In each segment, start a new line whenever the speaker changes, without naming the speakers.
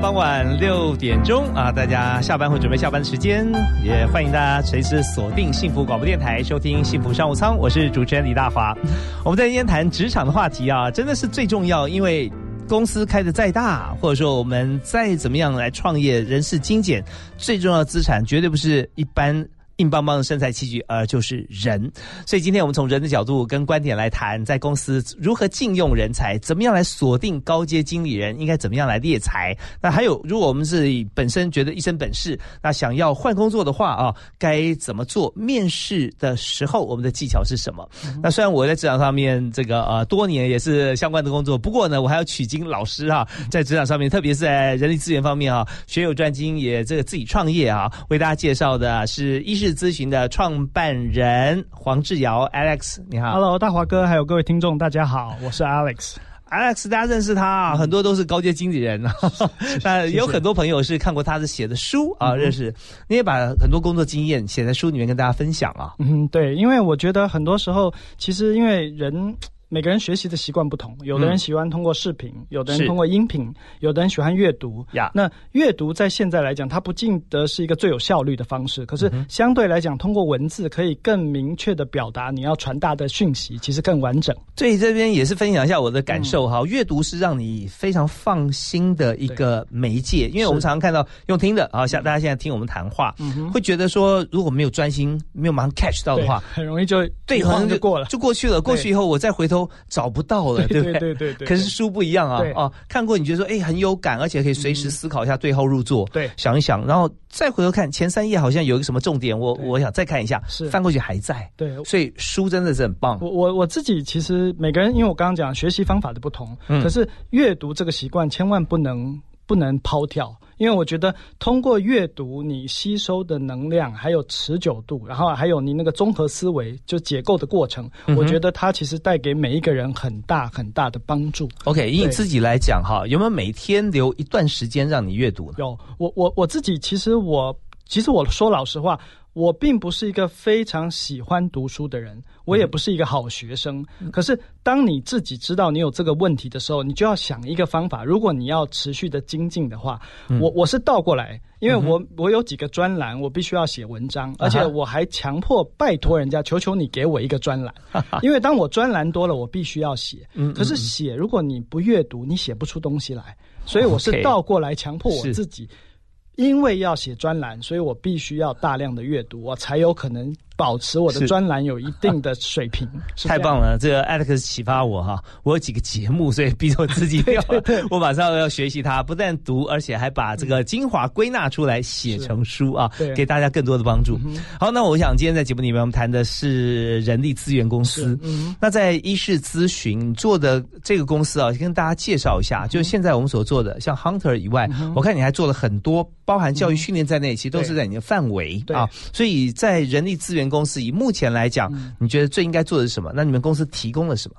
傍晚六点钟啊，大家下班或准备下班的时间，也欢迎大家随时锁定幸福广播电台收听幸福商务舱。我是主持人李大华。我们在今天谈职场的话题啊，真的是最重要，因为公司开的再大，或者说我们再怎么样来创业，人事精简，最重要的资产绝对不是一般。硬邦邦的身材器具，而就是人。所以今天我们从人的角度跟观点来谈，在公司如何禁用人才，怎么样来锁定高阶经理人，应该怎么样来猎才。那还有，如果我们是本身觉得一身本事，那想要换工作的话啊，该怎么做？面试的时候，我们的技巧是什么？那虽然我在职场上面这个呃多年也是相关的工作，不过呢，我还要取经老师啊，在职场上面，特别是在人力资源方面啊，学有专精，也这个自己创业啊，为大家介绍的是一是。咨询的创办人黄志尧 Alex，你好
，Hello，大华哥，还有各位听众，大家好，我是 Alex。
Alex，大家认识他啊，很多都是高阶经理人，那 有很多朋友是看过他的写的书啊，认识。你也把很多工作经验写在书里面跟大家分享啊。
嗯，对，因为我觉得很多时候，其实因为人。每个人学习的习惯不同，有的人喜欢通过视频，有的人通过音频，有的人喜欢阅读。呀，那阅读在现在来讲，它不见得是一个最有效率的方式。可是相对来讲，通过文字可以更明确的表达你要传达的讯息，其实更完整。
所以这边也是分享一下我的感受哈。阅读是让你非常放心的一个媒介，因为我们常常看到用听的啊，像大家现在听我们谈话，会觉得说如果没有专心，没有马上 catch 到的话，
很容易就
对，
可能就过了，
就过去了。过去以后，我再回头。都找不到了，对不
对？对对对。
可是书不一样啊，啊，看过你觉得说，哎，很有感，而且可以随时思考一下，对号入座，
对，
想一想，然后再回头看前三页，好像有一个什么重点，我我想再看一下，
是
翻过去还在，
对，
所以书真的是很棒。
我我我自己其实每个人，因为我刚刚讲学习方法的不同，可是阅读这个习惯千万不能不能抛掉。因为我觉得通过阅读，你吸收的能量还有持久度，然后还有你那个综合思维就解构的过程，我觉得它其实带给每一个人很大很大的帮助。
OK，以你自己来讲哈，有没有每天留一段时间让你阅读？
有，我我我自己其实我其实我说老实话。我并不是一个非常喜欢读书的人，我也不是一个好学生。可是，当你自己知道你有这个问题的时候，你就要想一个方法。如果你要持续的精进的话，我我是倒过来，因为我我有几个专栏，我必须要写文章，而且我还强迫拜托人家，求求你给我一个专栏，因为当我专栏多了，我必须要写。可是写，如果你不阅读，你写不出东西来。所以我是倒过来强迫我自己。因为要写专栏，所以我必须要大量的阅读，我才有可能。保持我的专栏有一定的水平，
太棒了！这个 Alex 启发我哈，我有几个节目，所以逼着我自己要，我马上要学习它，不但读，而且还把这个精华归纳出来写成书啊，给大家更多的帮助。好，那我想今天在节目里面我们谈的是人力资源公司。那在一世咨询做的这个公司啊，跟大家介绍一下，就是现在我们所做的，像 Hunter 以外，我看你还做了很多，包含教育训练在内，其实都是在你的范围啊。所以在人力资源。公司以目前来讲，你觉得最应该做的是什么？那你们公司提供了什么？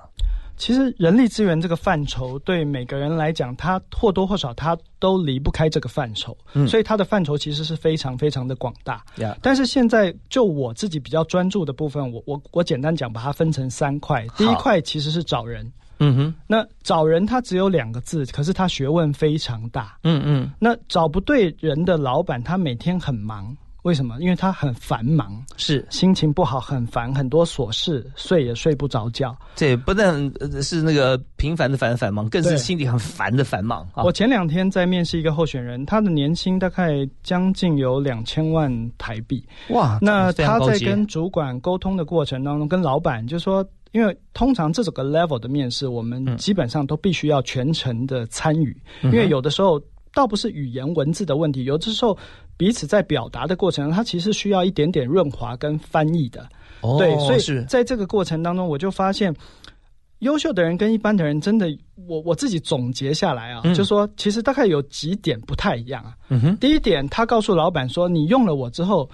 其实人力资源这个范畴，对每个人来讲，他或多或少他都离不开这个范畴，所以它的范畴其实是非常非常的广大。但是现在就我自己比较专注的部分，我我我简单讲，把它分成三块。第一块其实是找人，嗯哼，那找人他只有两个字，可是他学问非常大，嗯嗯，那找不对人的老板，他每天很忙。为什么？因为他很繁忙，
是
心情不好，很烦，很多琐事，睡也睡不着觉。
这不但是那个平凡的繁繁忙，更是心里很烦的繁忙。
我前两天在面试一个候选人，他的年薪大概将近有两千万台币。哇！那他在跟主管沟通的过程当中，跟老板就说，因为通常这种个 level 的面试，我们基本上都必须要全程的参与，因为有的时候倒不是语言文字的问题，有的时候。彼此在表达的过程，它其实需要一点点润滑跟翻译的。对，所以在这个过程当中，我就发现，优秀的人跟一般的人真的，我我自己总结下来啊，
嗯
就说其实大概有几点不太一样啊。
嗯，
第一点，他告诉老板说，你用了我之后，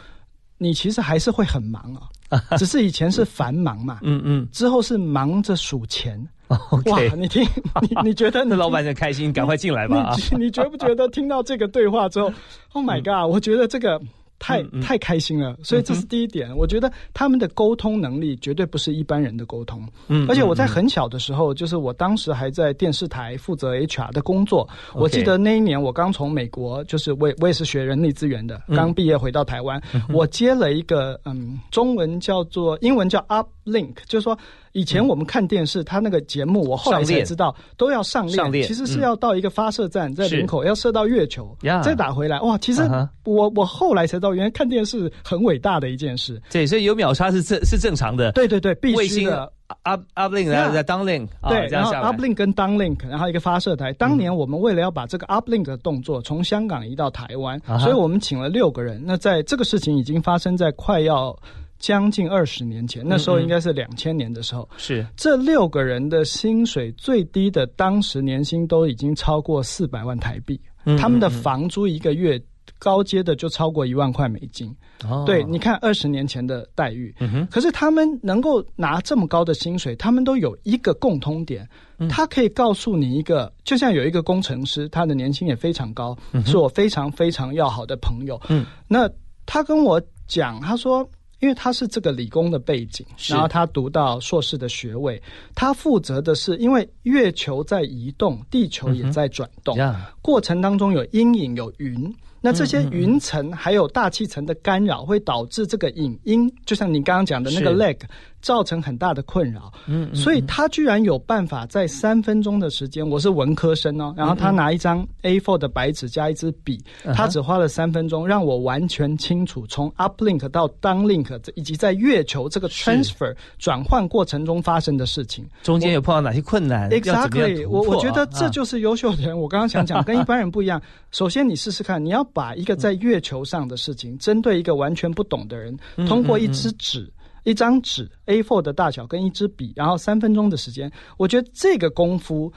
你其实还是会很忙啊，只是以前是繁忙嘛，
嗯嗯
之后是忙着数钱。
OK，
哇，你听，你你觉得你
那老板很开心，赶快进来吧 啊！
你你觉不觉得听到这个对话之后，Oh my God！我觉得这个太
嗯嗯
太开心了。所以这是第一点，我觉得他们的沟通能力绝对不是一般人的沟通。
嗯
而且我在很小的时候，就是我当时还在电视台负责 HR 的工作。我记得那一年我刚从美国，就是我也我也是学人力资源的，
嗯
刚毕业回到台湾，我接了一个嗯，中文叫做英文叫 Uplink，就是说以前我们看电视，它那个节目我后来才知道都要上链，
上链
其实是
嗯
要到一个发射站，在门口要射到月球，再打回来。哇，其实我我后来才知道，原来看电视很伟大的一件事。
对，所以有秒杀是正是正常的。
对对对，必
卫星
须的。
up uplink 然后再 downlink 啊，
对，然后
这样下来。
uplink 跟 downlink，然后一个发射台。当年我们为了要把这个 uplink 的动作从香港移到台湾，所以我们请了六个人。那在这个事情已经发生在快要将近二十年前，那时候应该是两千年的时候。
是。
这六个人的薪水最低的当时年薪都已经超过四百万台币，
嗯
他们的房租一个月高阶的就超过一万块美金。
哦。
对，你看二十年前的待遇，
嗯，
可是他们能够拿这么高的薪水，他们都有一个共通点，
嗯。
他可以告诉你一个，就像有一个工程师，他的年薪也非常高，是我非常非常要好的朋友。
嗯，
那他跟我讲，他说。因为他是这个理工的背景，然后他读到硕士的学位，他负责的是，因为月球在移动，地球也在转动，
呀，
过程当中有阴影有云，那这
嗯
些云层还有大气层的干扰，会导致这个影音，就像你刚刚讲的那个 lag，造成很大的困扰。
嗯，嗯
所以他居然有办法在三分钟的时间，我是文科生哦，然后他拿一张 A4 的白纸加一支笔，他只花了三分钟，让我完全清楚从 uplink 到 downlink 以及在月球这个 transfer 转换过程中发生的事情。
中间有碰到哪些困难
Exactly，我我觉得
啊
这就是优秀的人。我刚刚想讲，跟一般人不一样。首先，你试试看，你要把一个在月球上的事情，针对一个完全不懂的人，
嗯
通过一支纸。一张纸 A4 的大小跟一支笔，然后三分钟的时间，我觉得这个功夫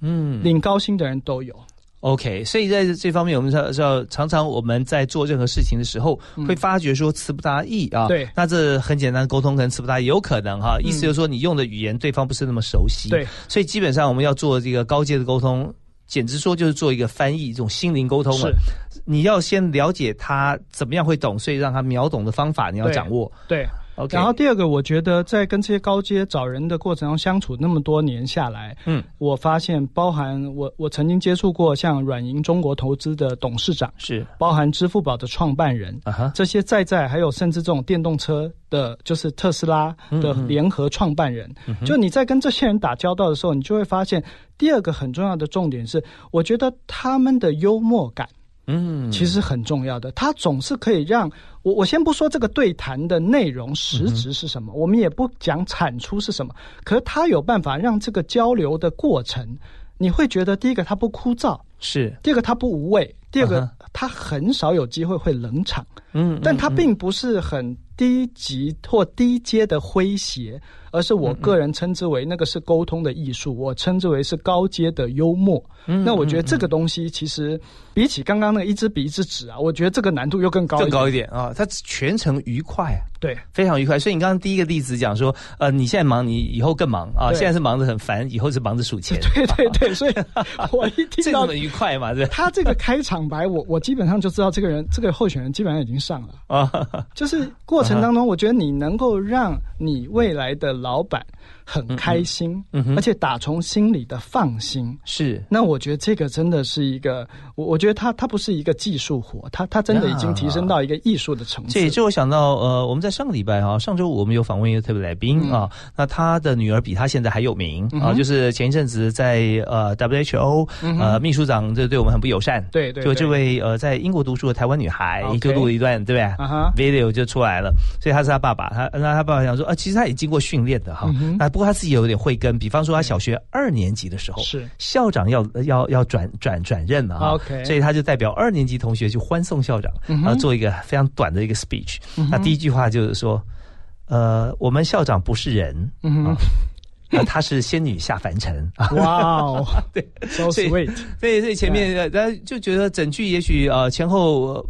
嗯
领高薪的人都有。
OK，所以在这方面，我们要要常常我们在做任何事情的时候，会发觉说词不达意啊。
嗯对
那这很简单，沟通可能词不达意，有可能哈。意思就是说，你用的语言对方不是那么熟悉。
对，
所以基本上我们要做这个高阶的沟通，简直说就是做一个翻译，这种心灵沟通了
是。
你要先了解他怎么样会懂，所以让他秒懂的方法你要掌握。
对。
OK，
然后第二个，我觉得在跟这些高阶找人的过程中相处那么多年下来，
嗯，
我发现包含我我曾经接触过像软银中国投资的董事长，
是。
包含支付宝的创办人，
啊哈，
这些在在还有甚至这种电动车的，就是特斯拉的联合创办人，
嗯
就你在跟这些人打交道的时候，你就会发现，第二个很重要的重点是，我觉得他们的幽默感
嗯，
其实很重要的，他总是可以让我我先不说这个对谈的内容实质是什么，我们也不讲产出是什么，可是他有办法让这个交流的过程，你会觉得第一个他不枯燥，
是，
第二个他不无味，第二个他很少有机会会冷场。
嗯，
但它
嗯
并不是很低级或低阶的诙谐，而是我个人称之为那个是沟通的艺术，我称之为是高阶的幽默。
嗯
那我觉得这个东西其实比起刚刚那个一支笔一支纸啊，我觉得这个难度又更高
更。高一点啊，他全程愉快啊。
对
非常愉快，所以你刚刚第一个例子讲说，呃，你现在忙，你以后更忙啊，现在是忙得很烦，以后是忙着数钱，
对对对，所以我一听到
这么愉快嘛，对
他这个开场白，我我基本上就知道这个人这个候选人基本上已经上了。
啊，
就是过程当中，我觉得你能够让你未来的老板很开心，而且打从心里的放心。
是。
那我觉得这个真的是一个，我我觉得他他不是一个技术活，他他真的已经提升到一个艺术的层次。
这。这我想到，呃，我们在上个礼拜啊，上周五我们有访问一个特别来宾啊，那他的女儿比他现在还有名啊，就是前一阵子在呃 WHO 呃秘书长这对我们很不友善，
对对，
就这位呃在英国读书的台湾女孩就录了一段，对不对？，video 就出来了，所以他是他爸爸，他那他爸爸想说，啊，其实他也经过训练的哈，那不过他自己有点慧根，比方说他小学二年级的时候，
是。
校长要要要转转转任了哈
OK
所以他就代表二年级同学去欢送校长，
嗯
然后做一个非常短的一个 speech，、
嗯
那第一句话就是说，呃，我们校长不是人，
嗯哼。
啊 呃她是仙女下凡尘。啊。
哇哦，
对
，so sweet。
所以所以前面呃，大家就觉得整句也许呃前后。呃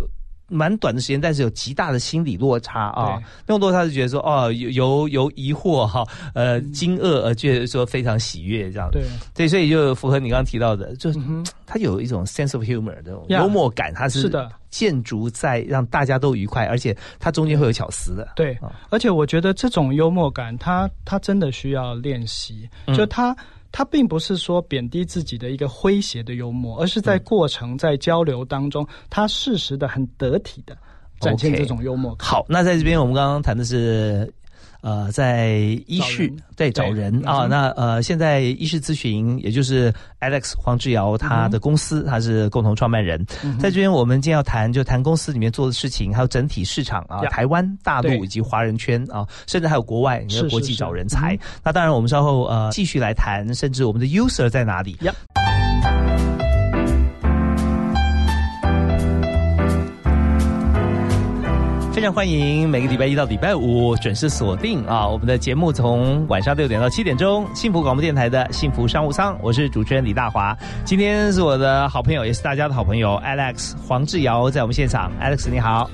蛮短的时间，但是有极大的心理落差啊！那种落差是觉得说，哦，由由由疑惑哈，呃，惊愕而觉得说非常喜悦这样。
对。
对，所以就符合你刚刚提到的，就是它有一种 sense of humor 这种幽默感，它是
的。
建筑在让大家都愉快，而且它中间会有巧思的。
对，而且我觉得这种幽默感，它它真的需要练习，就它。他并不是说贬低自己的一个诙谐的幽默，而是在过程在交流当中，他适时的很得体的展现这种幽默。
好，那在这边我们刚刚谈的是。呃，在医事在找人。啊，那呃，现在医事咨询，也就是 Alex 黄志尧他的公司，他是共同创办人。在这边，我们今天要谈，就谈公司里面做的事情，还有整体市场啊，台湾、大陆以及华人圈啊，甚至还有国外，国际找人才。那当然，我们稍后呃继续来谈，甚至我们的 user 在哪里。非常欢迎每个礼拜一到礼拜五准时锁定啊！我们的节目从晚上六点到七点钟，幸福广播电台的幸福商务舱，我是主持人李大华。今天是我的好朋友，也是大家的好朋友 Alex 黄志尧在我们现场。Alex 你好。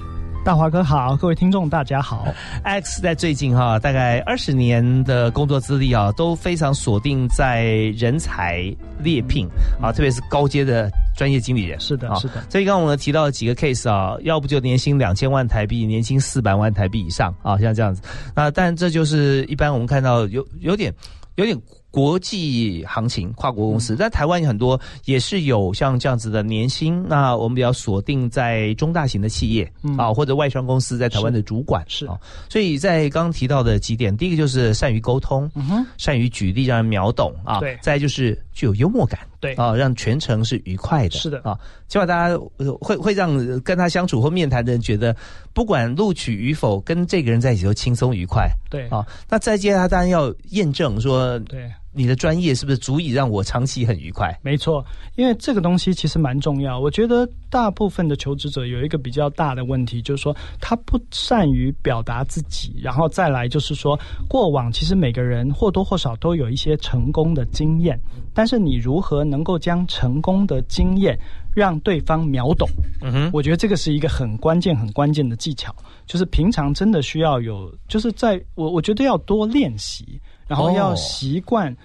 大华哥好，各位听众大家好。
X 在最近哈，大概二十年的工作资历啊，都非常锁定在人才猎聘啊，特别是高阶的专业经理人。
是的，是的。
所以刚刚我们提到几个 case 啊，要不就年薪两千万台币，年薪四百万台币以上啊，像这样子。那但这就是一般我们看到有有点有点。国际行情，跨国公司在台湾有很多，也是有像这样子的年薪。那我们比较锁定在中大型的企业啊，或者外商公司在台湾的主管
是
啊。所以在刚刚提到的几点，第一个就是善于沟通，嗯善于举例让人秒懂啊。
对，
再就是具有幽默感，
对
啊，让全程是愉快的。
是的
啊，起码大家会会让跟他相处或面谈的人觉得，不管录取与否，跟这个人在一起都轻松愉快。
对
啊，那再接他当然要验证说，
对。
你的专业是不是足以让我长期很愉快？
没错，因为这个东西其实蛮重要。我觉得大部分的求职者有一个比较大的问题，就是说他不善于表达自己，然后再来就是说，过往其实每个人或多或少都有一些成功的经验，但是你如何能够将成功的经验让对方秒懂？嗯哼，我觉得这个是一个很关键、很关键的技巧，就是平常真的需要有，就是在我我觉得要多练习。然后要习惯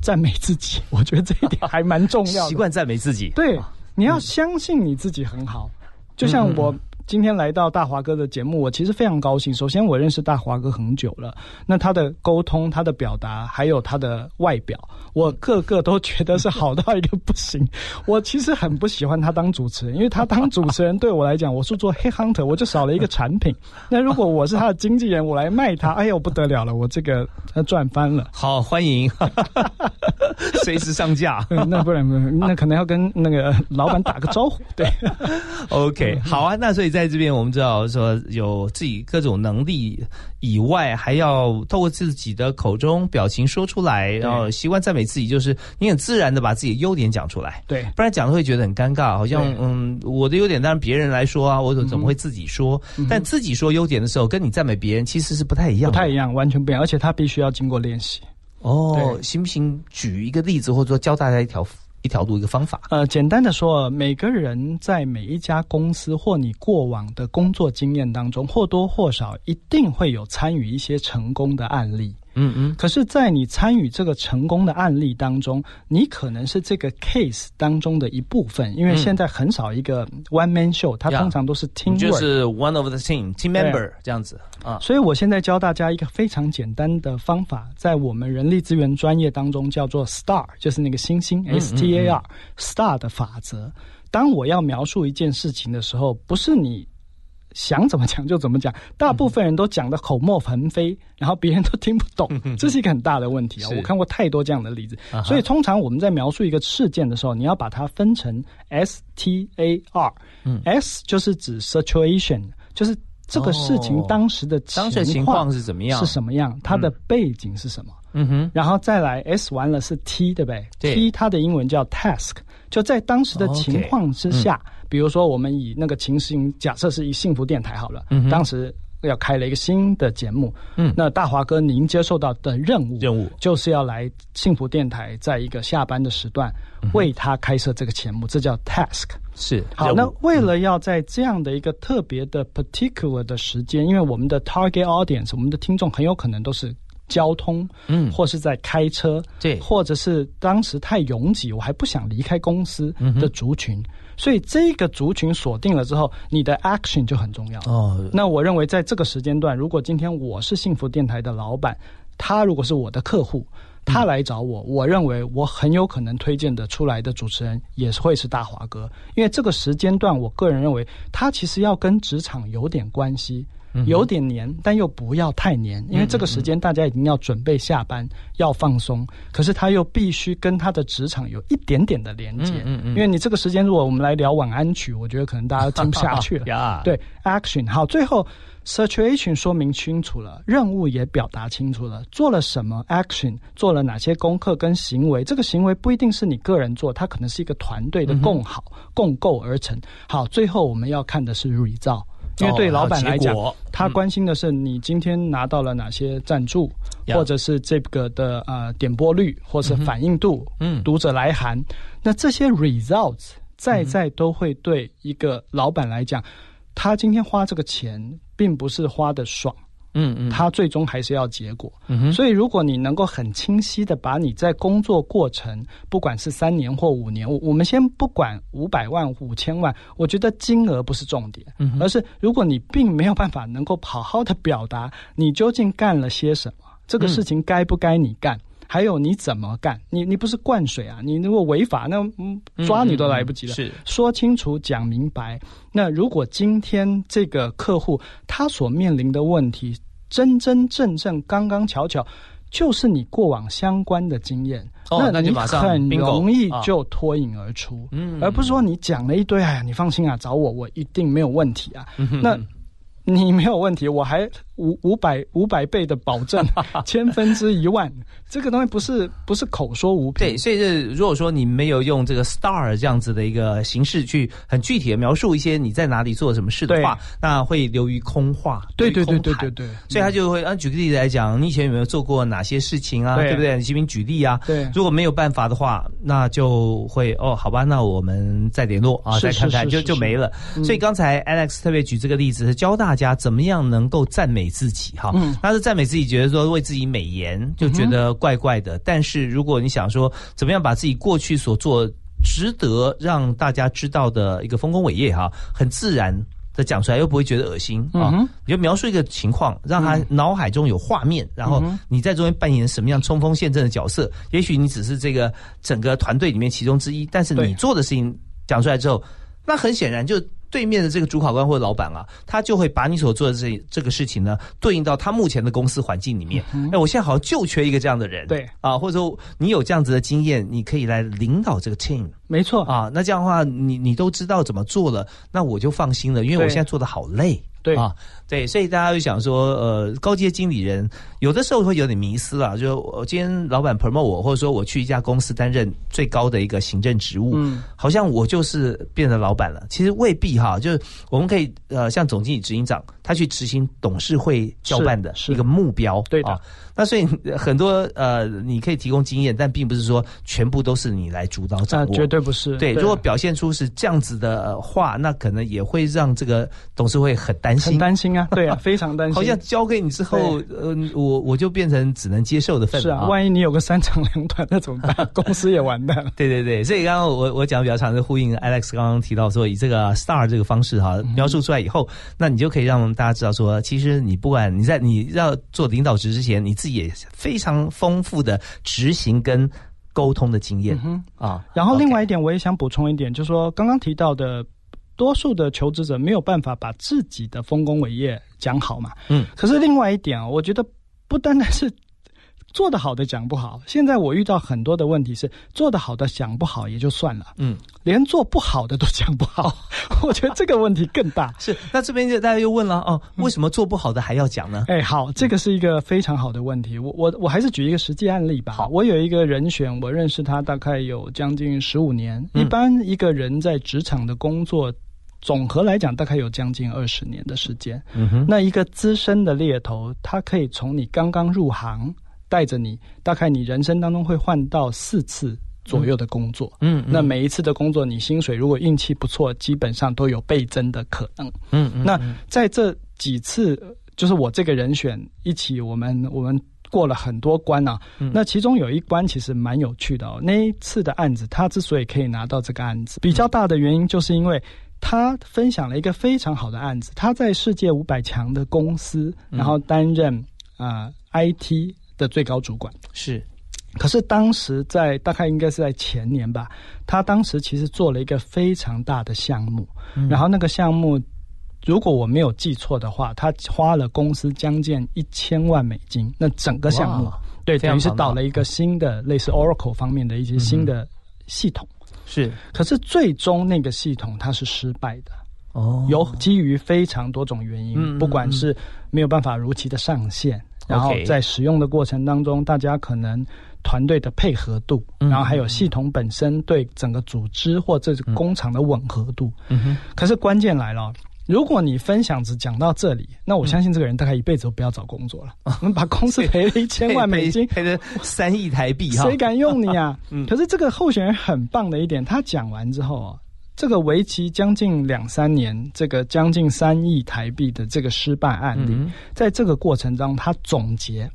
赞美自己，我觉得这一点还蛮重要的。
习惯赞美自己，
对，你要相信你自己很好，就像我。今天来到大华哥的节目，我其实非常高兴。首先，我认识大华哥很久了，那他的沟通、他的表达，还有他的外表，我个个都觉得是好到一个不行。我其实很不喜欢他当主持人，因为他当主持人对我来讲，我是做黑 hunter，我就少了一个产品。那如果我是他的经纪人，我来卖他，哎呦，不得了了，我这个赚翻了。
好，欢迎，随时上架。
那不然，那可能要跟那个老板打个招呼。对
，OK，好啊，那所以。在这边，我们知道说有自己各种能力以外，还要透过自己的口中表情说出来，然后习惯赞美自己，就是你很自然的把自己的优点讲出来，
对，
不然讲的会觉得很尴尬，好像嗯，我的优点当然别人来说啊，我怎怎么会自己说？但自己说优点的时候，跟你赞美别人其实是不太一样，
不太一样，完全不一样，而且他必须要经过练习。
哦，行不行？举一个例子，或者说教大家一条。一条路，一个方法。
呃，简单的说，每个人在每一家公司或你过往的工作经验当中，或多或少一定会有参与一些成功的案例。嗯嗯，可是，在你参与这个成功的案例当中，你可能是这个 case 当中的一部分，因为现在很少一个 one man show，它通常都是 team，
就是 one of the team team member 这样子啊。
所以我现在教大家一个非常简单的方法，在我们人力资源专业当中叫做 star，就是那个星星 S T A R star 的法则。当我要描述一件事情的时候，不是你。想怎么讲就怎么讲，大部分人都讲的口沫横飞，然后别人都听不懂，这是一个很大的问题啊！我看过太多这样的例子，所以通常我们在描述一个事件的时候，你要把它分成 S T A R，嗯，S 就是指 situation，就是这个事情当时的
当时情况是怎么样，
是什么样，它的背景是什么？嗯哼，然后再来 S 完了是 T 对不对？T 它的英文叫 task，就在当时的情况之下。比如说，我们以那个情形假设是以幸福电台好了，当时要开了一个新的节目，
嗯。
那大华哥您接受到的任务
任务。
就是要来幸福电台，在一个下班的时段为他开设这个节目，这叫 task。
是
好，那为了要在这样的一个特别的 particular 的时间，因为我们的 target audience，我们的听众很有可能都是交通，
嗯。
或是在开车，
对。
或者是当时太拥挤，我还不想离开公司
嗯
的族群，所以这个族群锁定了之后，你的 action 就很重要。
哦，
那我认为在这个时间段，如果今天我是幸福电台的老板，他如果是我的客户，他来找我，我认为我很有可能推荐的出来的主持人也是会是大华哥，因为这个时间段，我个人认为他其实要跟职场有点关系。有点黏，但又不要太黏，因为这个时间大家已经要准备下班，要放松。可是他又必须跟他的职场有一点点的连接，
嗯嗯嗯
因为你这个时间如果我们来聊晚安曲，我觉得可能大家听不下去了。
呀，
对，action 好，最后 situation 说明清楚了，任务也表达清楚了，做了什么 action，做了哪些功课跟行为，这个行为不一定是你个人做，它可能是一个团队的共好、共构而成。好，最后我们要看的是 result。因为对老板来讲他关心的是你今天拿到了哪些赞助，
呀。
或者是这个的呃点播率，或是反应度，
嗯
读者来函，那这些 results 在在都会对一个老板来讲，他今天花这个钱，并不是花的爽，
嗯嗯，
他最终还是要结果。
嗯哼
所以，如果你能够很清晰的把你在工作过程，不管是三年或五年，我我们先不管五百万、五千万，我觉得金额不是重点，
嗯
而是如果你并没有办法能够好好的表达你究竟干了些什么，这个事情该不该你干。还有你怎么干？你你不是灌水啊！你如果违法，那嗯抓你都来不及了。
是
说清楚、讲明白。那如果今天这个客户他所面临的问题，真真正正、刚刚巧巧，就是你过往相关的经验，
哦那
你
马上
很容易
啊
就脱颖而出。
嗯
而不是说你讲了一堆，哎呀，你放心啊，找我，我一定没有问题啊。
嗯
那你没有问题，我还五五百五百倍的保证，千分之一万，这个东西不是不是口说无凭。
对，所以是如果说你没有用这个 star 这样子的一个形式去很具体的描述一些你在哪里做什么事的话，那会流于空话，
对对对对对对，
所以他就会啊，举个例子来讲，你以前有没有做过哪些事情啊？
对
对不对？你请你举例啊。
对
如果没有办法的话，那就会哦，好吧，那我们再联络啊，再看看，就就没了。所以刚才 Alex 特别举这个例子，是教大家怎么样能够赞美自己哈。
嗯
他是赞美自己，觉得说为自己美颜，就觉得怪怪的。但是如果你想说怎么样把自己过去所做值得让大家知道的一个丰功伟业哈，很自然。的讲出来又不会觉得恶心啊、
嗯
你就描述一个情况，让他脑海中有画面，然后你在中间扮演什么样冲锋陷阵的角色。也许你只是这个整个团队里面其中之一，但是你做的事情讲出来之后，那很显然就对面的这个主考官或者老板啊，他就会把你所做的这这个事情呢，对应到他目前的公司环境里面。哎、我现在好像就缺一个这样的人，
对。
啊，或者说你有这样子的经验，你可以来领导这个 team
没错
啊。那这样的话，你你都知道怎么做了，那我就放心了，因为我现在做的好累。
对
啊，对，所以大家就想说，呃，高阶经理人有的时候会有点迷失了，就我今天老板 promote 我，或者说我去一家公司担任最高的一个行政职务，
嗯，
好像我就是变成老板了。其实未必哈，就是我们可以呃，像总经理、执行长，他去执行董事会交办的一个目标，
对的
啊。那所以很多呃，你可以提供经验，但并不是说全部都是你来主导掌
那
握，
绝对不是。
对，如果表现出是这样子的呃话，那可能也会让这个董事会很担心，
很担心啊，对啊，非常担心。
好像交给你之后，呃，我我就变成只能接受的份了
是啊，万一你有个三长两短，那怎么办？公司也完蛋了。
对对对，所以刚刚我我讲的比较长，是呼应 Alex 刚刚提到说，以这个 star 这个方式哈描述出来以后，那你就可以让大家知道说，其实你不管你在你要做领导职之前，你自己也非常丰富的执行跟沟通的经验、嗯啊。
然后另外一点，我也想补充一点，就是说刚刚提到的，多数的求职者没有办法把自己的丰功伟业讲好嘛。
嗯，
可是另外一点啊，我觉得不单单是做得好的讲不好，现在我遇到很多的问题是做得好的讲不好也就算了，
嗯。
连做不好的都讲不好，我觉得这个问题更大。
是，那这边就大家又问了哦，为什么做不好的还要讲呢？
哎，好，这个是一个非常好的问题。我我我还是举一个实际案例吧。
好
我有一个人选，我认识他大概有将近十五年。
嗯
一般一个人在职场的工作，总和来讲大概有将近二十年的时间。
嗯哼，
那一个资深的猎头，他可以从你刚刚入行，带着你，大概你人生当中会换到四次左右的工作。
嗯，
那每一次的工作，你薪水如果运气不错，基本上都有倍增的可能。
嗯嗯，
那在这几次，就是我这个人选一起，我们我们过了很多关啊。那其中有一关其实蛮有趣的哦。那一次的案子，他之所以可以拿到这个案子，比较大的原因就是因为他分享了一个非常好的案子。他在世界五百强的公司，然后担任啊 IT 的最高主管。
是，
可是当时在大概应该是在前年吧，他当时其实做了一个非常大的项目，然后那个项目。如果我没有记错的话，他花了公司将近一千万美金。那整个项目，对，等于是导了一个新的类似 Oracle 方面的一些新的系统。
是，
可是最终那个系统它是失败的。
哦，
有基于非常多种原因，不管是没有办法如期的上线，然后在使用的过程当中，大家可能团队的配合度，然后还有系统本身对整个组织或这工厂的吻合度。
嗯哼，
可是关键来了。如果你分享只讲到这里，那我相信这个人大概一辈子都不要找工作了。我们把公司赔了一千万美金，
赔了三亿台币，
谁敢用你啊？可是这个候选人很棒的一点，他讲完之后啊，这个为期将近两三年，这个将近三亿台币的这个失败案例，在这个过程中，他总结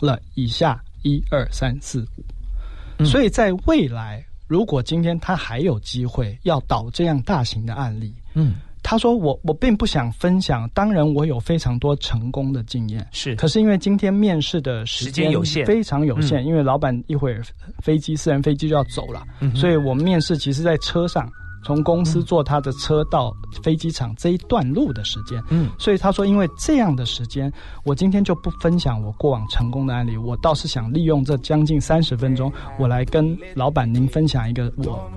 了以下一二三四五。所以在未来，如果今天他还有机会要导这样大型的案例，
嗯。
他说：“我我并不想分享，当然我有非常多成功的经验，
是。
可是因为今天面试的时间
有限，
非常有限，因为老板一会儿飞机私人飞机就要走了，所以我们面试其实在车上。”从公司坐他的车到飞机场这一段路的时间，
嗯，
所以他说，因为这样的时间，我今天就不分享我过往成功的案例，我倒是想利用这将近三十分钟，我来跟老板您分享一个我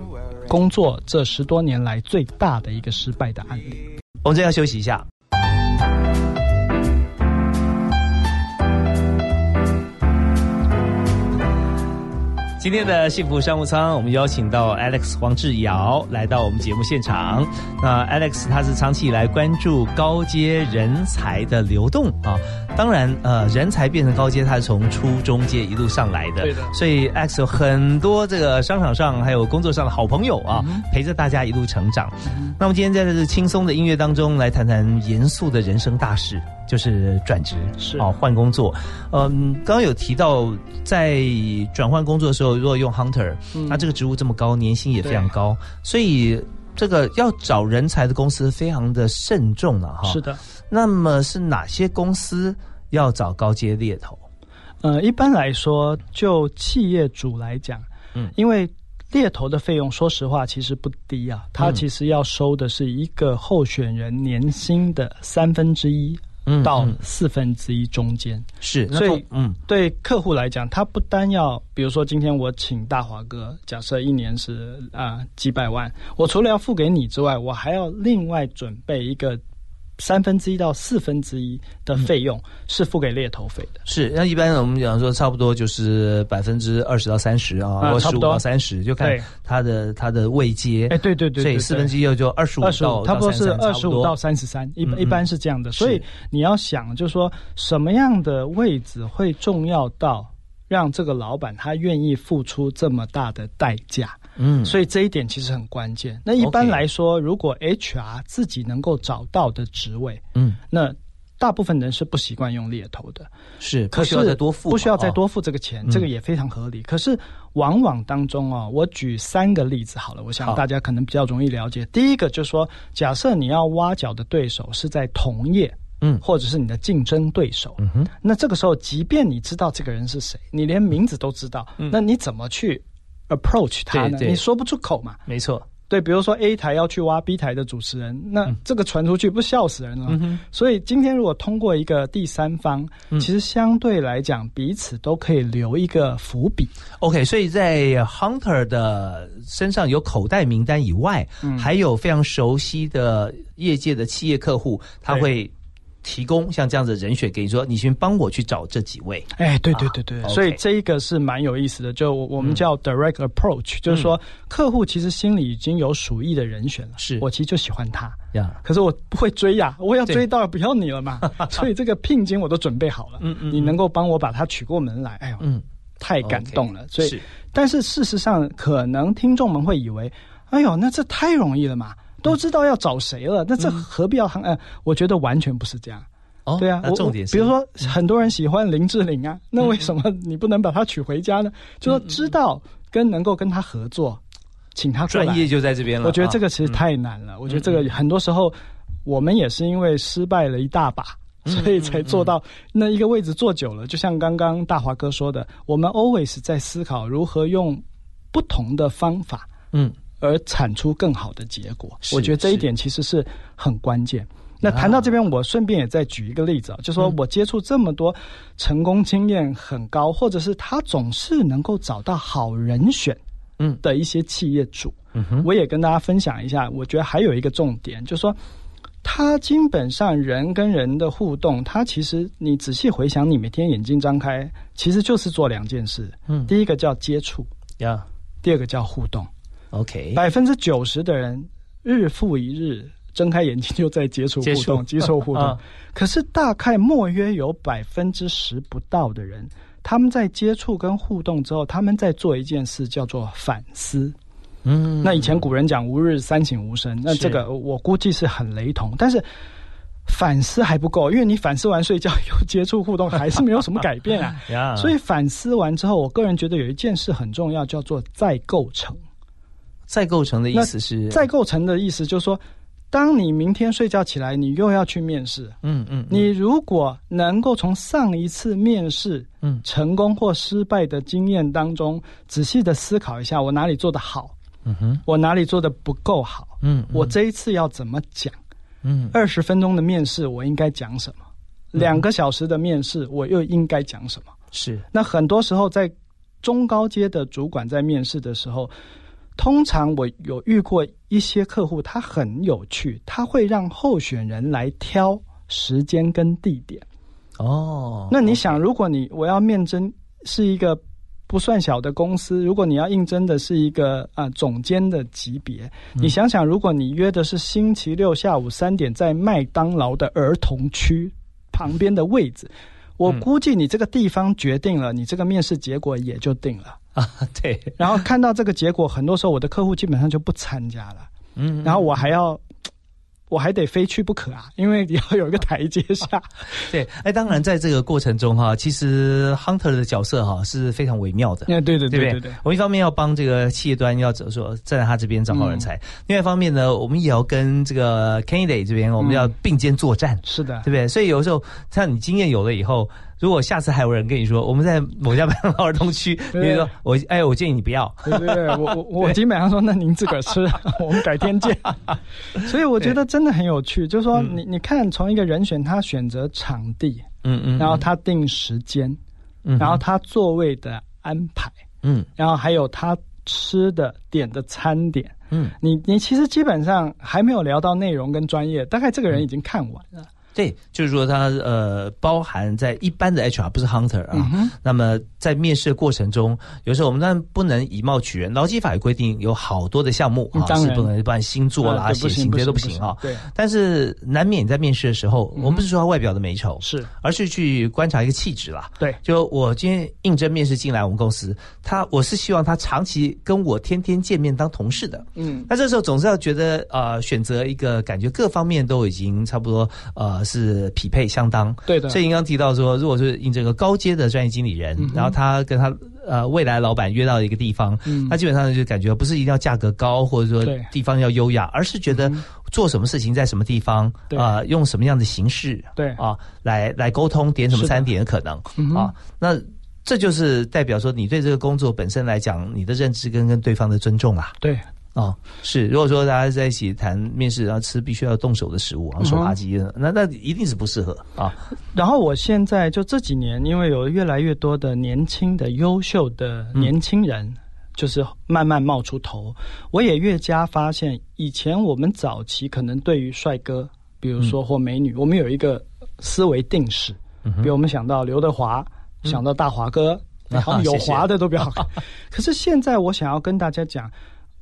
工作这十多年来最大的一个失败的案例。
我们这要休息一下。今天的幸福商务舱，我们邀请到 Alex 黄志尧来到我们节目现场。那 Alex 他是长期以来关注高阶人才的流动啊，当然呃，人才变成高阶，他是从初中阶一路上来的，
对的。
所以 Alex 有很多这个商场上还有工作上的好朋友啊，陪着大家一路成长。那么今天在这轻松的音乐当中，来谈谈严肃的人生大事。就是转职
是
哦，换工作。嗯，刚刚有提到在转换工作的时候，如果用 hunter，那这个职务这么高，年薪也非常高，所以这个要找人才的公司非常的慎重了哈。
是的。
那么是哪些公司要找高阶猎头？
呃，一般来说，就企业主来讲，
嗯，
因为猎头的费用，说实话其实不低啊，他其实要收的是一个候选人年薪的三分之一。到四分之一中间
是，
所以
嗯，
对客户来讲，他不单要，比如说今天我请大华哥，假设一年是啊几百万，我除了要付给你之外，我还要另外准备一个。三分之一到四分之一的费用是付给猎头费的，
是那一般我们讲说差不多就是百分之二十到三十啊，或十五到三十，就看他的他的位阶。
哎，对对对，
所以四分之一就二十五到
差不多是二十五到三十三，一一般是这样的。所以你要想，就是说什么样的位置会重要到让这个老板他愿意付出这么大的代价？
嗯，
所以这一点其实很关键。那一般来说，如果 HR 自己能够找到的职位，
嗯，
那大部分人是不习惯用猎头的，
是，
可是
再多付，
不需要再多付这个钱，这个也非常合理。可是往往当中啊，我举三个例子好了，我想大家可能比较容易了解。第一个就是说，假设你要挖角的对手是在同业，
嗯，
或者是你的竞争对手，
嗯哼，
那这个时候，即便你知道这个人是谁，你连名字都知道，那你怎么去？approach 他呢？你说不出口嘛？
没错，
对，比如说 A 台要去挖 B 台的主持人，那这个传出去不笑死人了。所以今天如果通过一个第三方，其实相对来讲彼此都可以留一个伏笔。
OK，所以在 Hunter 的身上有口袋名单以外，还有非常熟悉的业界的企业客户，他会。提供像这样子的人选给你说，你先帮我去找这几位。
哎，对对对对，
啊
所以这一个是蛮有意思的，就我们叫 direct approach，、就是说客户其实心里已经有属意的人选了，
是。
我其实就喜欢他，
呀，
可是我不会追呀，我要追到不要你了嘛，所以这个聘金我都准备好了，
嗯嗯
你能够帮我把他娶过门来，哎呦，
嗯，
太感动了，所以
是。
但是事实上，可能听众们会以为，哎呦，那这太容易了嘛，都知道要找谁了，那这何必要他？呃，我觉得完全不是这样。
哦，
对啊，我
那重点是，
比如说，很多人喜欢林志玲啊，那为什么你不能把她娶回家呢？就说知道跟能够跟她合作，请她过来
专业就在这边了。
我觉得这
啊
个其实太难了。我觉得这个很多时候，我们也是因为失败了一大把。所以才做到那一个位置坐久了，就像刚刚大华哥说的，我们 always 在思考如何用不同的方法，
嗯，
而产出更好的结果。我觉得这一点其实是很关键。那谈到这边，我顺便也再举一个例子啊，就说我接触这么多成功经验很高，或者是他总是能够找到好人选，
嗯
的一些企业主，
嗯哼，
我也跟大家分享一下。我觉得还有一个重点，就是说，他基本上人跟人的互动，他其实你仔细回想，你每天眼睛张开，其实就是做两件事。
嗯
第一个叫接触，
呀
第二个叫互动。
，OK，
百分之九十的人日复一日睁开眼睛就在接触互动，接触互动。
啊
可是大概莫约有百分之十不到的人，他们在接触跟互动之后，他们在做一件事叫做反思。
嗯，
那以前古人讲“吾日三省吾身”，那这个我估计是很雷同，但是。反思还不够，因为你反思完睡觉又接触互动，还是没有什么改变啊。
呀，
所以反思完之后，我个人觉得有一件事很重要，叫做再构成。
再构成的意思是？
再构成的意思就是说，当你明天睡觉起来，你又要去面试，
嗯嗯，
你如果能够从上一次面试
嗯。
成功或失败的经验当中，仔细的思考一下，我哪里做的好，
嗯哼，
我哪里做的不够好，
嗯，
我这一次要怎么讲？
嗯。
二十分钟的面试，我应该讲什么？两个小时的面试，我又应该讲什么？
是。
那很多时候，在中高阶的主管在面试的时候，通常我有遇过一些客户，他很有趣，他会让候选人来挑时间跟地点。
哦，
那你想，如果你我要面征是一个不算小的公司，如果你要应征的是一个啊、总监的级别，你想想，如果你约的是星期六下午三点在麦当劳的儿童区旁边的位置，我
嗯
估计你这个地方决定了，你这个面试结果也就定了。
啊，对，
然后看到这个结果，很多时候我的客户基本上就不参加了，
嗯，
然后我还要。我还得非去不可啊，因为要有一个台阶下。
对，哎，当然在这个过程中哈，其实 hunter 的角色哈是非常微妙的。
哎，对对
对不对
对对对，
我一方面要帮这个企业端要怎么说站在他这边找好人才，另外一方面呢，我们也要跟这个 candidate 这边我们要并肩作战，
是的
对，不对？所以有时候像你经验有了以后，如果下次还有人跟你说我们在某家儿童区，你说我哎，我建议你不要。
对对对，我我我基本上说，那您自个儿吃，我们改天见。所以我觉得真的很有趣，就是说
嗯。
你你看，从一个人选他选择场地，
嗯嗯，
然后他定时间，
嗯，
然后他座位的安排，
嗯。
然后还有他吃的点的餐点，
嗯，
你你其实基本上还没有聊到内容跟专业，大概这个人已经看完了。
对，就是说它呃包含在一般的 HR 不是 hunter 啊，
嗯
那么在面试的过程中，有时候我们当然不能以貌取人，劳基法也规定有好多的项目啊，
嗯
是不能办星座啦、血型这些都不
行
行啊。
对，
但是难免你在面试的时候，
嗯
我们不是说他外表的美丑，
是。
而是去观察一个气质啦。
对，
就我今天应征面试进来我们公司，他我是希望他长期跟我天天见面当同事的。
嗯，
那这时候总是要觉得呃，选择一个感觉各方面都已经差不多呃是匹配相当。
对的，
所以您刚提到说，如果是应这个高阶的专业经理人，
嗯
然后他跟他呃未来老板约到一个地方，
嗯。
那基本上就感觉不是一定要价格高，或者说地方要优雅，而是觉得
嗯
做什么事情在什么地方
对。
啊、呃用什么样的形式
对。
啊来来沟通，点什么餐点的可能
嗯
啊，那。这就是代表说，你对这个工作本身来讲，你的认知跟跟对方的尊重啊。
对，
哦，是。如果说大家在一起谈面试，然后吃必须要动手的食物，然后手扒鸡，那那一定是不适合啊。
然后我现在就这几年，因为有越来越多的年轻的、优秀的年轻人，就是慢慢冒出头，我也越加发现，以前我们早期可能对于帅哥，比如说或美女，我们有一个思维定式，比如我们想到刘德华，想到大华哥，然后有华的都比较好看。可是现在我想要跟大家讲，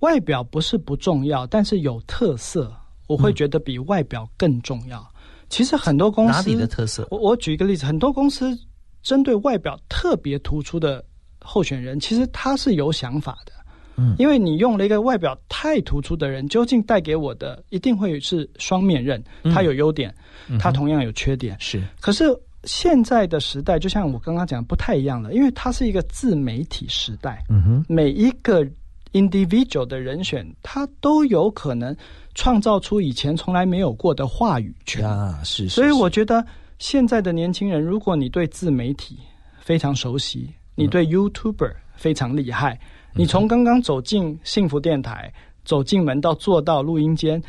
外表不是不重要，但是有特色，我会觉得比外表更重要。其实很多公司
哪里的特色？
我我举一个例子，很多公司针对外表特别突出的候选人，其实他是有想法的。嗯，因为你用了一个外表太突出的人，究竟带给我的一定会是双面刃。他有优点，他同样有缺点。
是，
可是现在的时代，就像我刚刚讲，不太一样了，因为它是一个自媒体时代。嗯哼，每一个 individual 的人选，他都有可能。创造出以前从来没有过的话语权
啊！是，
所以我觉得现在的年轻人，如果你对自媒体非常熟悉，你对 YouTuber 非常厉害，你从刚刚走进幸福电台，走进门到坐到录音间，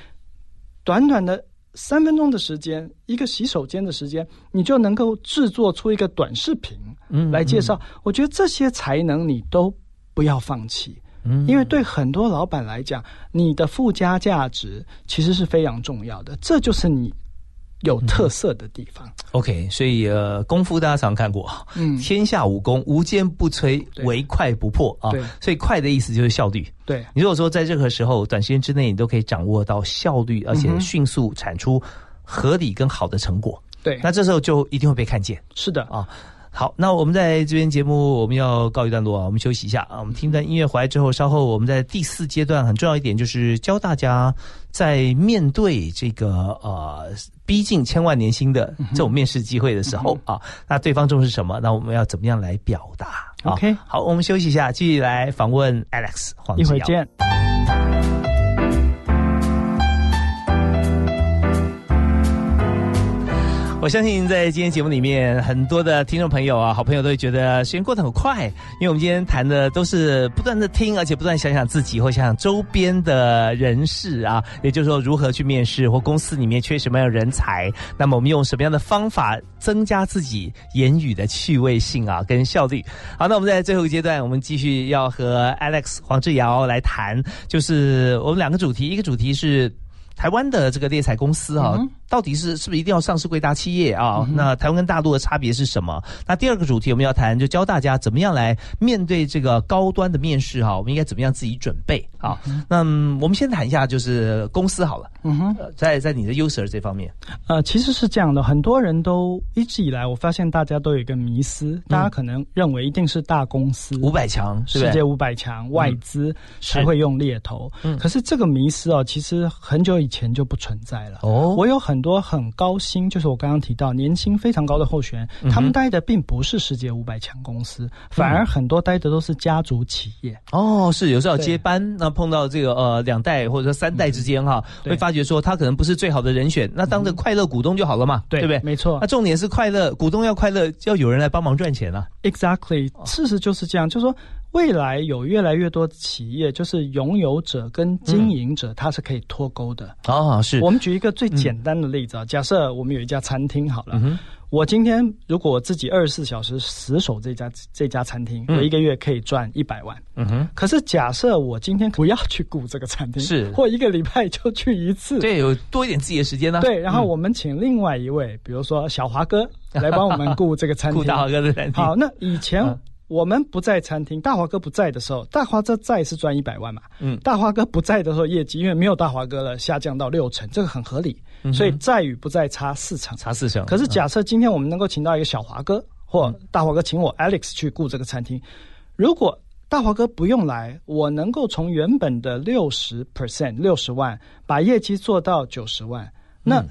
短短的三分钟的时间，一个洗手间的时间，你就能够制作出一个短视频，嗯，来介绍。我觉得这些才能你都不要放弃。因为对很多老板来讲，你的附加价值其实是非常重要的，这就是你有特色的地方。
OK，所以呃，功夫大家常看过，嗯，天下武功无坚不摧，唯快不破啊。对，所以快的意思就是效率。
对，
你如果说在任何时候短时间之内你都可以掌握到效率，而且迅速产出合理跟好的成果，
对，
那这时候就一定会被看见。
是的啊。
好，那我们在这边节目我们要告一段落啊，我们休息一下啊，我们听段音乐回来之后，稍后我们在第四阶段很重要一点就是教大家在面对这个呃逼近千万年薪的这种面试机会的时候啊，那对方重视什么？那我们要怎么样来表达
？OK，
好，我们休息一下，继续来访问 Alex 黄
一会见。
我相信在今天节目里面，很多的听众朋友啊、好朋友都会觉得时间过得很快，因为我们今天谈的都是不断的听，而且不断想想自己或想想周边的人士啊，也就是说如何去面试或公司里面缺什么样的人才，那么我们用什么样的方法增加自己言语的趣味性啊跟效率。好，那我们在最后一个阶段，我们继续要和 Alex 黄志尧来谈，就是我们两个主题，一个主题是。台湾的这个猎彩公司啊，到底是是不是一定要上市贵大企业啊？那台湾跟大陆的差别是什么？那第二个主题我们要谈，就教大家怎么样来面对这个高端的面试哈，我们应该怎么样自己准备啊？那我们先谈一下就是公司好了。嗯哼，在在你的 user 这方面，
呃，其实是这样的，很多人都一直以来，我发现大家都有一个迷思，大家可能认为一定是大公司
五百强，
世界五百强外资才会用猎头。嗯，可是这个迷思哦，其实很久以前就不存在了。哦，我有很多很高薪，就是我刚刚提到年薪非常高的候选人，他们待的并不是世界五百强公司，反而很多待的都是家族企业。
哦，是有时候接班，那碰到这个呃两代或者说三代之间哈，会发。发觉说他可能不是最好的人选，那当个快乐股东就好了嘛，对不对？
没错。
那重点是快乐，股东要快乐，要有人来帮忙赚钱啊。
Exactly，事实就是这样，就是说未来有越来越多企业，就是拥有者跟经营者，它是可以脱钩的。
啊，是
我们举一个最简单的例子啊，假设我们有一家餐厅好了。我今天如果我自己二十四小时死守这家这家餐厅，我一个月可以赚一百万。嗯哼。可是假设我今天不要去雇这个餐厅，
是
或一个礼拜就去一次，
对，有多一点自己的时间呢。
对，然后我们请另外一位，比如说小华哥来帮我们雇这个餐厅。
雇大华哥的餐厅。
好，那以前我们不在餐厅，大华哥不在的时候，大华哥在是赚一百万嘛？嗯。大华哥不在的时候，业绩因为没有大华哥了，下降到六成，这个很合理。所以在与不在差四成，
差四成。
可是假设今天我们能够请到一个小华哥或大华哥，请我 Alex 去雇这个餐厅，如果大华哥不用来，我能够从原本的六十 percent 六十万把业绩做到九十万，那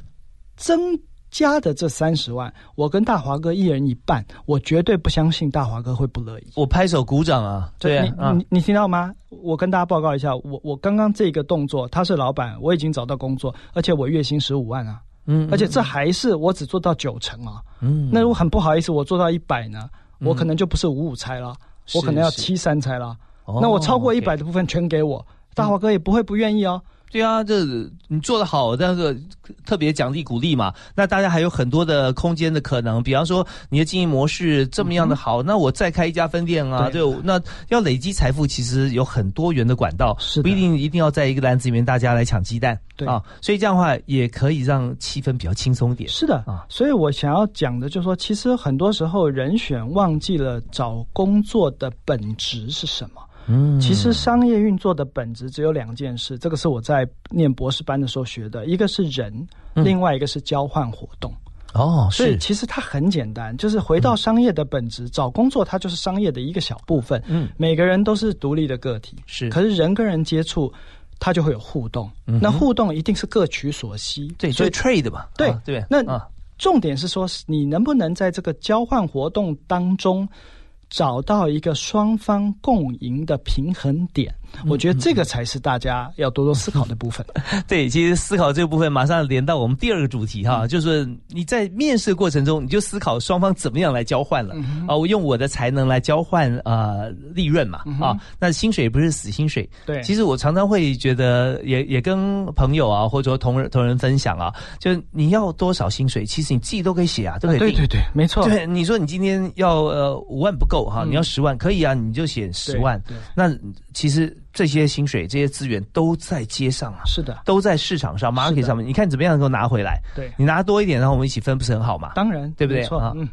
增。加的这三十万，我跟大华哥一人一半，我绝对不相信大华哥会不乐意。
我拍手鼓掌啊！对，
你你你听到吗？我跟大家报告一下，我我刚刚这个动作，他是老板，我已经找到工作，而且我月薪十五万啊，嗯，而且这还是我只做到九成啊，嗯，那如果很不好意思，我做到一百呢，我可能就不是五五拆了，我可能要七三拆了，那我超过一百的部分全给我。大华哥也不会不愿意哦。
对啊，这你做的好，但是特别奖励鼓励嘛。那大家还有很多的空间的可能，比方说你的经营模式这么样的好，那我再开一家分店啊，对，那要累积财富，其实有很多元的管道，
是
不一定一定要在一个篮子里面大家来抢鸡蛋，
对
啊，所以这样的话也可以让气氛比较轻松一点。
是的啊，所以我想要讲的就是说，其实很多时候人选忘记了找工作的本质是什么。
嗯，
其实商业运作的本质只有两件事，这个是我在念博士班的时候学的，一个是人，另外一个是交换活动。
哦，
所以其实它很简单，就是回到商业的本质，找工作它就是商业的一个小部分。
嗯，
每个人都是独立的个体，
是，
可是人跟人接触，它就会有互动。那互动一定是各取所需，
对，所以 trade 嘛，
对
对。
那重点是说，你能不能在这个交换活动当中？找到一个双方共赢的平衡点。我觉得这个才是大家要多多思考的部分。
对，其实思考这个部分马上连到我们第二个主题哈，就是你在面试过程中，你就思考双方怎么样来交换了啊。我用我的才能来交换呃利润嘛啊，那薪水不是死薪水。
对，
其实我常常会觉得，也也跟朋友啊，或者说同人同人分享啊，就你要多少薪水，其实你自己都可以写啊，都可以定。
对对对，没错。
对，你说你今天要呃五万不够哈，你要十万可以啊，你就写十万。那其实。这些薪水、这些资源都在街上啊，
是的，
都在市场上、market 上面。你看怎么样能够拿回来？
对，
你拿多一点，然后我们一起分，不是很好吗？
当然，
对不对？
错，嗯。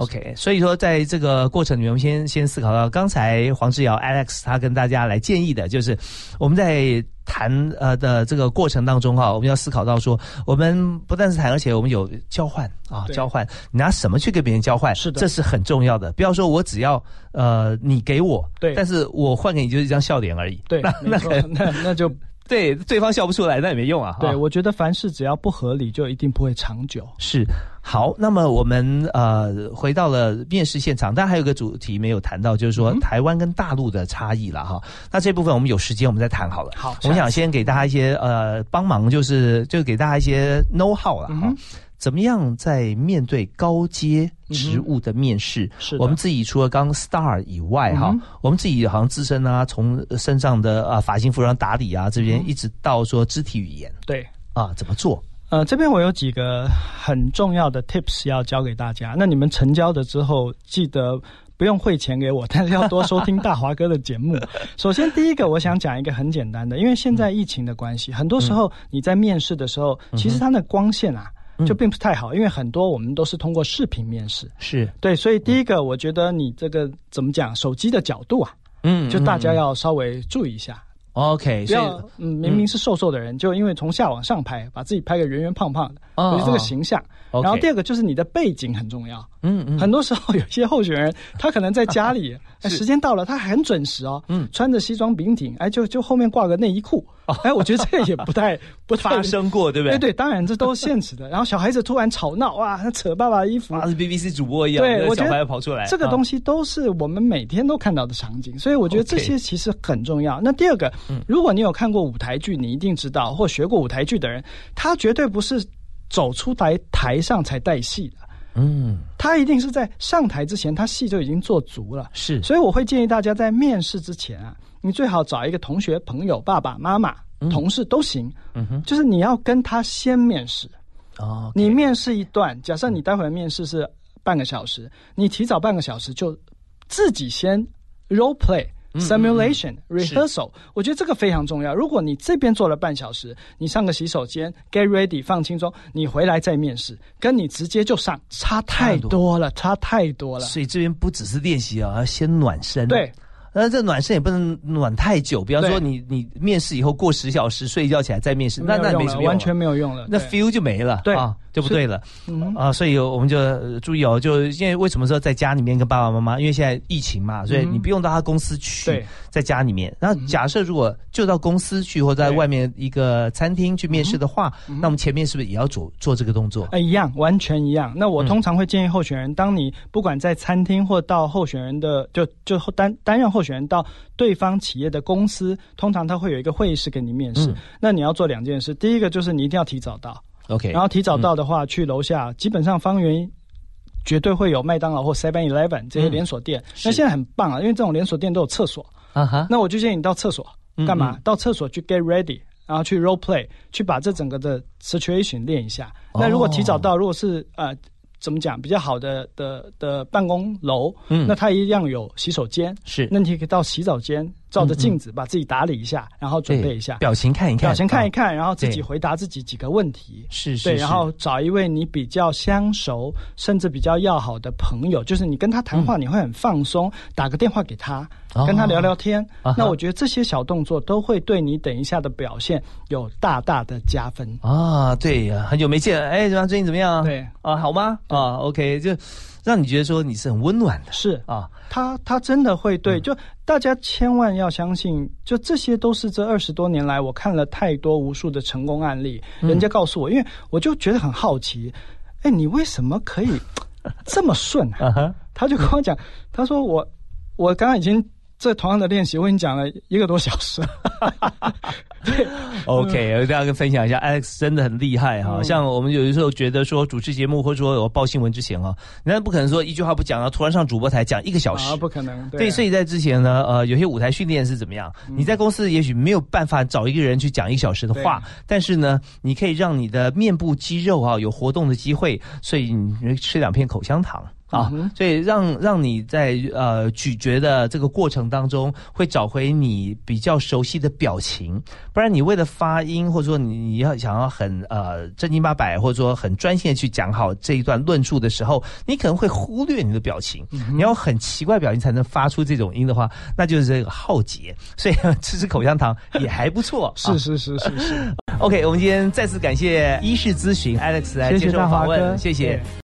OK，所以说在这个过程里面，我们先先思考到刚才黄志尧 Alex 他跟大家来建议的，就是我们在谈呃的这个过程当中哈，我们要思考到说，我们不但是谈，而且我们有交换啊，交换，你拿什么去跟别人交换？
是的，
这是很重要的。不要说我只要呃你给我，
对，
但是我换给你就是一张笑脸而已。
对，那
那
那那就。
对，对方笑不出来，那也没用啊。
对，我觉得凡事只要不合理，就一定不会长久。
是，好，那么我们呃回到了面试现场，但还有个主题没有谈到，就是说台湾跟大陆的差异了哈。那这部分我们有时间我们再谈好了。
好，
我们想先给大家一些呃帮忙，就是就给大家一些 know how 了哈。怎么样在面对高阶职务的面试？
是
我们自己除了刚 star 以外哈，我们自己好像自身啊，从身上的啊发型、服装打理啊这边，一直到说肢体语言，
对
啊，怎么做？
呃，这边我有几个很重要的 tips 要教给大家。那你们成交了之后，记得不用汇钱给我，但是要多收听大华哥的节目。首先，第一个我想讲一个很简单的，因为现在疫情的关系，很多时候你在面试的时候，其实它的光线啊。就并不太好，因为很多我们都是通过视频面试，
是
对，所以第一个，我觉得你这个怎么讲，手机的角度啊，
嗯，
就大家要稍微注意一下。
OK，
不要，嗯，明明是瘦瘦的人，就因为从下往上拍，把自己拍个圆圆胖胖的，就是这个形象。然后第二个就是你的背景很重要。
嗯嗯，
很多时候有些候选人，他可能在家里 时间到了，他很准时哦，
嗯，
穿着西装笔挺，哎，就就后面挂个内衣裤，哎，我觉得这个 也不太不
发生过，对不对？
对对，当然这都是现实的。然后小孩子突然吵闹啊，扯爸爸衣服，
啊，是 BBC 主播一样，
对，我
小孩跑出来，
这个东西都是我们每天都看到的场景，所以我觉得这些其实很重要。那第二个，如果你有看过舞台剧，你一定知道，或学过舞台剧的人，他绝对不是走出台台上才带戏的。
嗯，
他一定是在上台之前，他戏就已经做足了。
是，
所以我会建议大家在面试之前啊，你最好找一个同学、朋友、爸爸妈妈、同事都行。
嗯哼，
就是你要跟他先面试。
哦，
你面试一段，假设你待会面试是半个小时，你提早半个小时就自己先 role play。Simulation rehearsal，我觉得这个非常重要。如果你这边做了半小时，你上个洗手间，get ready，放轻松，你回来再面试，跟你直接就上差太多了，差太多了。
所以这边不只是练习啊，要先暖身。
对。
那这暖身也不能暖太久，比方说你你面试以后过十小时睡一觉起来再面试，那那没什么用，
完全没有用了，
那 feel 就没了，
对
啊，就不对了，啊，所以我们就注意哦，就因为为什么说在家里面跟爸爸妈妈，因为现在疫情嘛，所以你不用到他公司去，在家里面。那假设如果就到公司去或在外面一个餐厅去面试的话，那我们前面是不是也要做做这个动作？
哎，一样，完全一样。那我通常会建议候选人，当你不管在餐厅或到候选人的就就担担任候选人到。对方企业的公司通常他会有一个会议室给你面试，那你要做两件事，第一个就是你一定要提早到
，OK，
然后提早到的话，去楼下，基本上方圆绝对会有麦当劳或 Seven Eleven 这些连锁店，那现在很棒啊，因为这种连锁店都有厕所
啊哈，
那我就建议你到厕所干嘛？到厕所去 get ready，然后去 role play，去把这整个的 situation 练一下。那如果提早到，如果是呃。怎么讲比较好的的的办公楼？嗯，那它一样有洗手间，
是，
那你可以到洗澡间。照着镜子把自己打理一下，然后准备一下
表情看一看，
表情看一看，然后自己回答自己几个问题。
是是，
对，然后找一位你比较相熟，甚至比较要好的朋友，就是你跟他谈话你会很放松，打个电话给他，跟他聊聊天。那我觉得这些小动作都会对你等一下的表现有大大的加分
啊！对呀，很久没见，哎，怎么？最近怎么样？
对
啊，好吗？啊，OK，就。让你觉得说你是很温暖的，
是。啊，他他真的会对，就大家千万要相信，就这些都是这二十多年来我看了太多无数的成功案例，人家告诉我，因为我就觉得很好奇，哎，你为什么可以这么顺啊？他就跟我讲，他说我我刚刚已经。这同样的练习，我已经讲了一个多小时。对
，OK，我大家跟分享一下，Alex 真的很厉害哈。像我们有的时候觉得说主持节目或者说有报新闻之前啊，那不可能说一句话不讲啊，突然上主播台讲一个小时，
不可能。
对，所以在之前呢，呃，有些舞台训练是怎么样？你在公司也许没有办法找一个人去讲一个小时的话，但是呢，你可以让你的面部肌肉啊有活动的机会，所以你吃两片口香糖。啊，所以让让你在呃咀嚼的这个过程当中，会找回你比较熟悉的表情，不然你为了发音，或者说你你要想要很呃正经八百，或者说很专心的去讲好这一段论述的时候，你可能会忽略你的表情，你要很奇怪表情才能发出这种音的话，那就是这个浩劫。所以吃吃口香糖也还不错。
是是是是是。
OK，我们今天再次感谢医事咨询 Alex 来接受访问，谢谢。